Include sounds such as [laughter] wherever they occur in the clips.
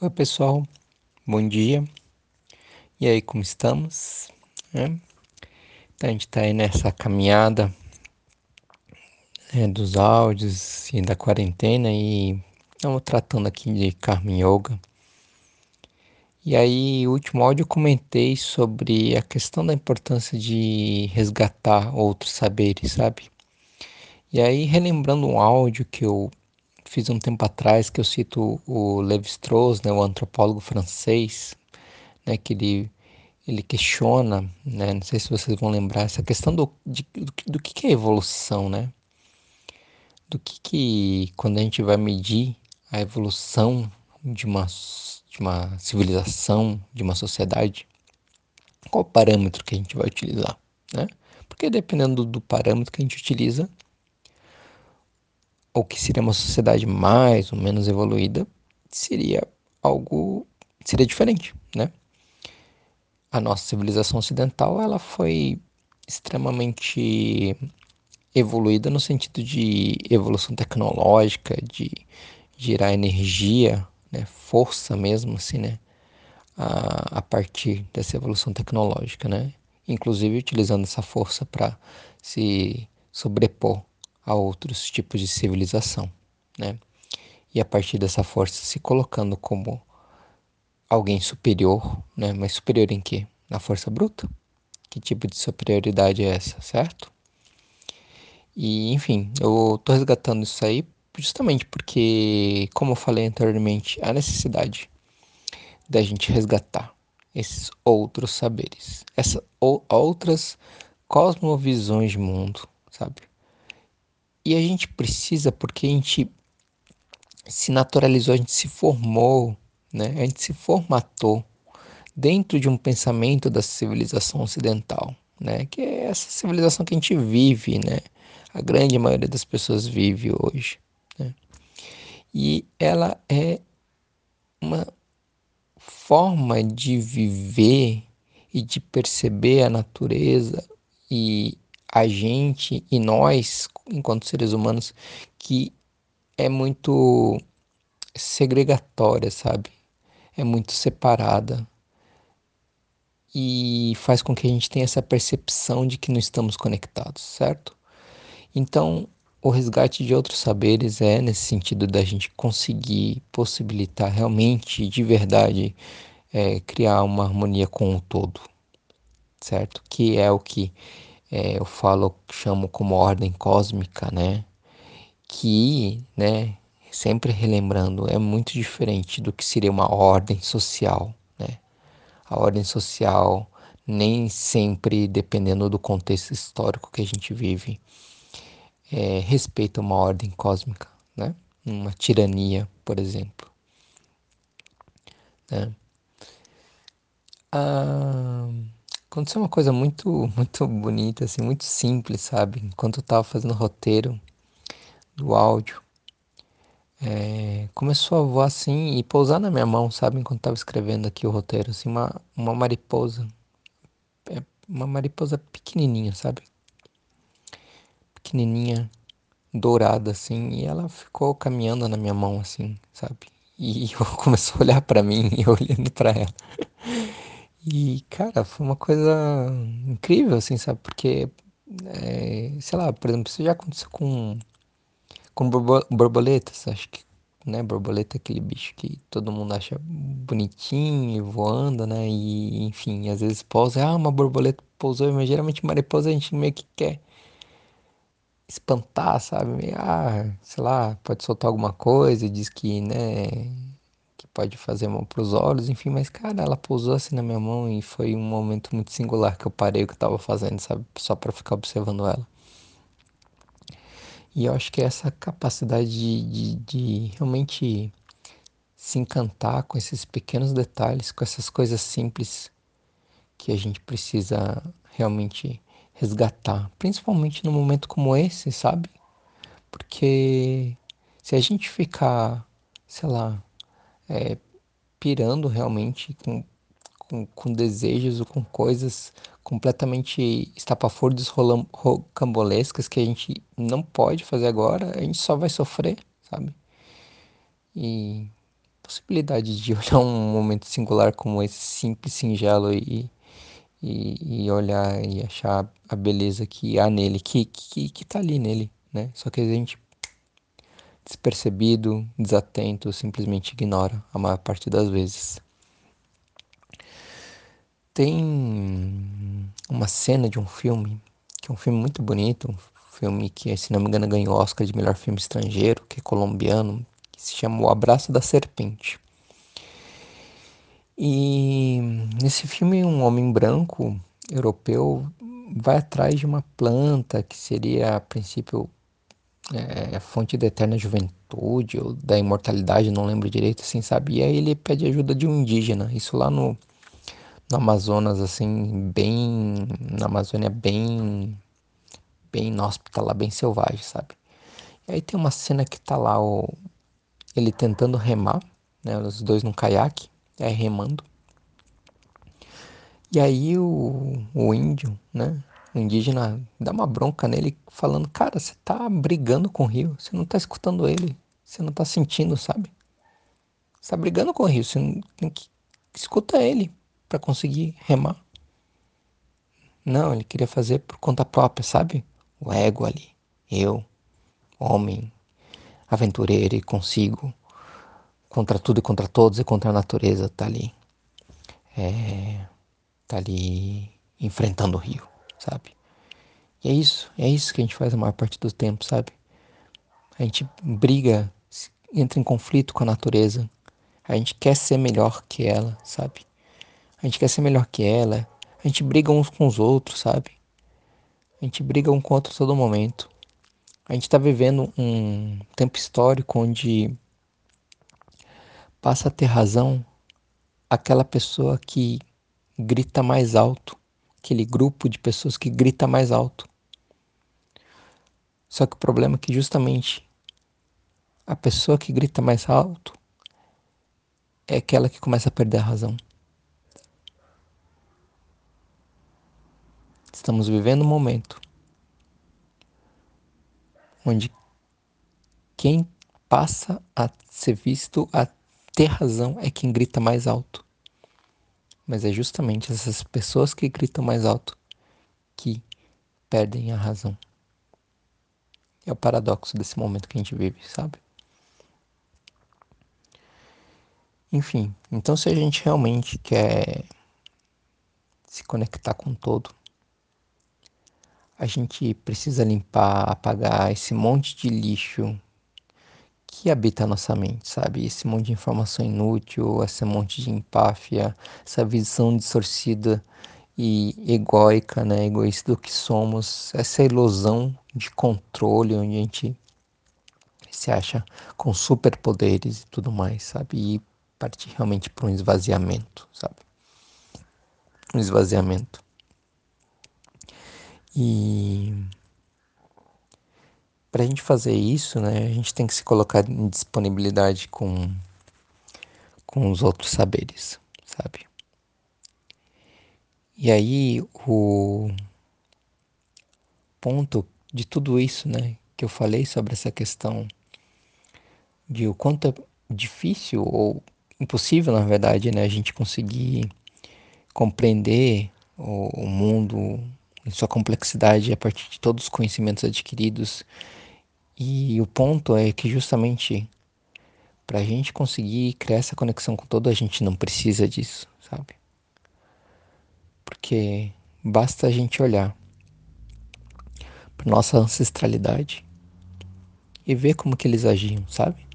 Oi, pessoal, bom dia. E aí, como estamos? É. Então, a gente está aí nessa caminhada é, dos áudios e da quarentena e estamos tratando aqui de Karma Yoga. E aí, o último áudio eu comentei sobre a questão da importância de resgatar outros saberes, sabe? E aí, relembrando um áudio que eu fiz um tempo atrás, que eu cito o Levi-Strauss, né, o antropólogo francês, né, que ele, ele questiona, né, não sei se vocês vão lembrar, essa questão do, de, do, do que, é evolução, né? Do que, que, quando a gente vai medir a evolução de uma, de uma civilização, de uma sociedade, qual o parâmetro que a gente vai utilizar, né? Porque dependendo do parâmetro que a gente utiliza, ou que seria uma sociedade mais ou menos evoluída, seria algo seria diferente, né? A nossa civilização ocidental, ela foi extremamente evoluída no sentido de evolução tecnológica, de gerar energia, né, força mesmo assim, né, a, a partir dessa evolução tecnológica, né? Inclusive utilizando essa força para se sobrepor a outros tipos de civilização, né? E a partir dessa força se colocando como alguém superior, né? Mas superior em quê? Na força bruta? Que tipo de superioridade é essa, certo? E enfim, eu tô resgatando isso aí justamente porque, como eu falei anteriormente, a necessidade da gente resgatar esses outros saberes, essas outras cosmovisões de mundo, sabe? E a gente precisa porque a gente se naturalizou, a gente se formou, né? A gente se formatou dentro de um pensamento da civilização ocidental, né? Que é essa civilização que a gente vive, né? A grande maioria das pessoas vive hoje, né? E ela é uma forma de viver e de perceber a natureza e a gente e nós, enquanto seres humanos, que é muito segregatória, sabe? É muito separada. E faz com que a gente tenha essa percepção de que não estamos conectados, certo? Então, o resgate de outros saberes é nesse sentido da gente conseguir possibilitar realmente, de verdade, é, criar uma harmonia com o todo, certo? Que é o que é, eu falo, chamo como ordem cósmica, né? Que, né, sempre relembrando, é muito diferente do que seria uma ordem social, né? A ordem social nem sempre, dependendo do contexto histórico que a gente vive, é, respeita uma ordem cósmica, né? Uma tirania, por exemplo. Né? Ah, aconteceu uma coisa muito, muito bonita, assim, muito simples, sabe? Enquanto eu tava fazendo o roteiro do áudio, é, começou a voar assim e pousar na minha mão, sabe? Enquanto tava escrevendo aqui o roteiro, assim, uma, uma mariposa. É, uma mariposa pequenininha, sabe? Pequenininha, dourada, assim, e ela ficou caminhando na minha mão, assim, sabe? E [laughs] começou a olhar para mim e eu olhando para ela. E, cara, foi uma coisa incrível, assim, sabe? Porque, é, sei lá, por exemplo, isso já aconteceu com, com borboletas, acho que, né? Borboleta é aquele bicho que todo mundo acha bonitinho, voando, né? E, enfim, às vezes pousa, ah, uma borboleta pousou, mas geralmente mariposa a gente meio que quer espantar, sabe? Ah, sei lá, pode soltar alguma coisa, diz que, né? Pode fazer mal para os olhos, enfim, mas cara, ela pousou assim na minha mão e foi um momento muito singular que eu parei o que eu tava fazendo, sabe? Só para ficar observando ela. E eu acho que essa capacidade de, de, de realmente se encantar com esses pequenos detalhes, com essas coisas simples que a gente precisa realmente resgatar, principalmente num momento como esse, sabe? Porque se a gente ficar, sei lá, é, pirando realmente com, com, com, desejos ou com coisas completamente estapafúrdias, rocambolescas que a gente não pode fazer agora, a gente só vai sofrer, sabe? E possibilidade de [laughs] olhar um momento singular como esse simples, singelo e, e, e olhar e achar a beleza que há nele, que, que, que tá ali nele, né? Só que a gente despercebido, desatento, simplesmente ignora a maior parte das vezes. Tem uma cena de um filme, que é um filme muito bonito, um filme que, se não me engano, ganhou Oscar de melhor filme estrangeiro, que é colombiano, que se chama O Abraço da Serpente. E nesse filme, um homem branco europeu vai atrás de uma planta que seria, a princípio, é, fonte da eterna juventude ou da imortalidade, não lembro direito, assim, sabe? Aí ele pede ajuda de um indígena, isso lá no, no Amazonas, assim, bem. na Amazônia, bem. bem inóspita lá, bem selvagem, sabe? E aí tem uma cena que tá lá o, ele tentando remar, né? Os dois num caiaque, aí remando. E aí o, o índio, né? Indígena dá uma bronca nele, falando: Cara, você tá brigando com o rio, você não tá escutando ele, você não tá sentindo, sabe? Você tá brigando com o rio, você tem que. Escuta ele para conseguir remar. Não, ele queria fazer por conta própria, sabe? O ego ali. Eu, homem, aventureiro e consigo, contra tudo e contra todos e contra a natureza, tá ali. É, tá ali enfrentando o rio, sabe? E é isso, é isso que a gente faz a maior parte do tempo, sabe? A gente briga, entra em conflito com a natureza. A gente quer ser melhor que ela, sabe? A gente quer ser melhor que ela. A gente briga uns com os outros, sabe? A gente briga um outro todo momento. A gente está vivendo um tempo histórico onde passa a ter razão aquela pessoa que grita mais alto, aquele grupo de pessoas que grita mais alto. Só que o problema é que justamente a pessoa que grita mais alto é aquela que começa a perder a razão. Estamos vivendo um momento onde quem passa a ser visto a ter razão é quem grita mais alto. Mas é justamente essas pessoas que gritam mais alto que perdem a razão. É o paradoxo desse momento que a gente vive, sabe? Enfim, então se a gente realmente quer se conectar com todo, a gente precisa limpar, apagar esse monte de lixo que habita a nossa mente, sabe? Esse monte de informação inútil, esse monte de empáfia, essa visão distorcida e egóica, né? Egoísta do que somos, essa ilusão de controle onde a gente se acha com superpoderes e tudo mais, sabe? E partir realmente para um esvaziamento, sabe? Um esvaziamento. E para a gente fazer isso, né, a gente tem que se colocar em disponibilidade com, com os outros saberes, sabe? E aí o ponto de tudo isso, né, que eu falei sobre essa questão de o quanto é difícil ou impossível, na verdade, né, a gente conseguir compreender o, o mundo em sua complexidade a partir de todos os conhecimentos adquiridos. E o ponto é que justamente para a gente conseguir criar essa conexão com todo, a gente não precisa disso, sabe? Porque basta a gente olhar para nossa ancestralidade e ver como que eles agiam, sabe?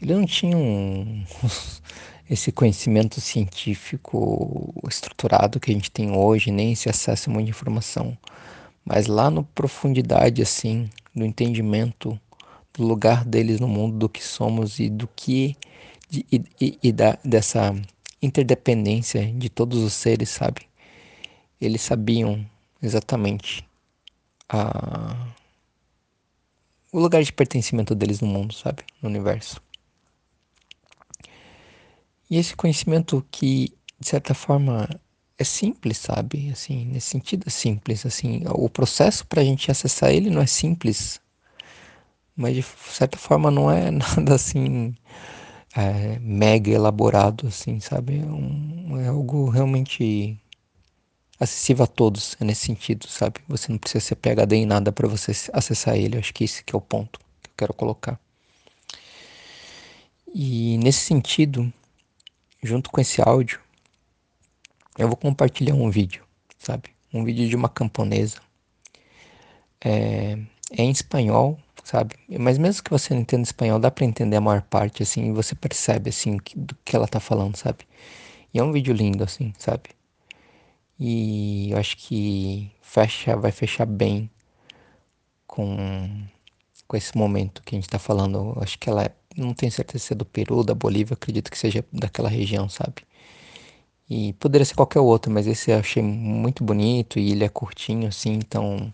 Eles não tinham [laughs] esse conhecimento científico estruturado que a gente tem hoje, nem esse acesso a muita informação. Mas lá no profundidade, assim, do entendimento do lugar deles no mundo, do que somos e do que. E, e, e da, dessa interdependência de todos os seres, sabe? Eles sabiam exatamente a, o lugar de pertencimento deles no mundo, sabe? No universo. E esse conhecimento que, de certa forma, é simples, sabe? Assim, nesse sentido é simples, assim, o processo para a gente acessar ele não é simples, mas de certa forma não é [laughs] nada assim é, mega elaborado, assim, sabe? É, um, é algo realmente acessível a todos, é nesse sentido, sabe? Você não precisa ser PHD em nada para você acessar ele. Eu acho que esse que é o ponto que eu quero colocar. E nesse sentido, junto com esse áudio, eu vou compartilhar um vídeo, sabe? Um vídeo de uma camponesa. É, é em espanhol, sabe? Mas mesmo que você não entenda espanhol, dá para entender a maior parte, assim, e você percebe, assim, do que ela tá falando, sabe? E é um vídeo lindo, assim, sabe? E eu acho que fecha, vai fechar bem com, com esse momento que a gente tá falando. Eu acho que ela é, não tenho certeza se é do Peru, da Bolívia, acredito que seja daquela região, sabe? E poderia ser qualquer outro, mas esse eu achei muito bonito e ele é curtinho, assim, então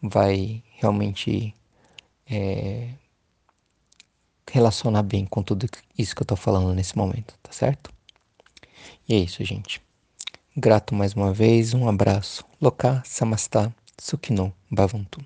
vai realmente é, relacionar bem com tudo isso que eu tô falando nesse momento, tá certo? E é isso, gente. Grato mais uma vez, um abraço. Loka Samastha Sukhino Bhavantu.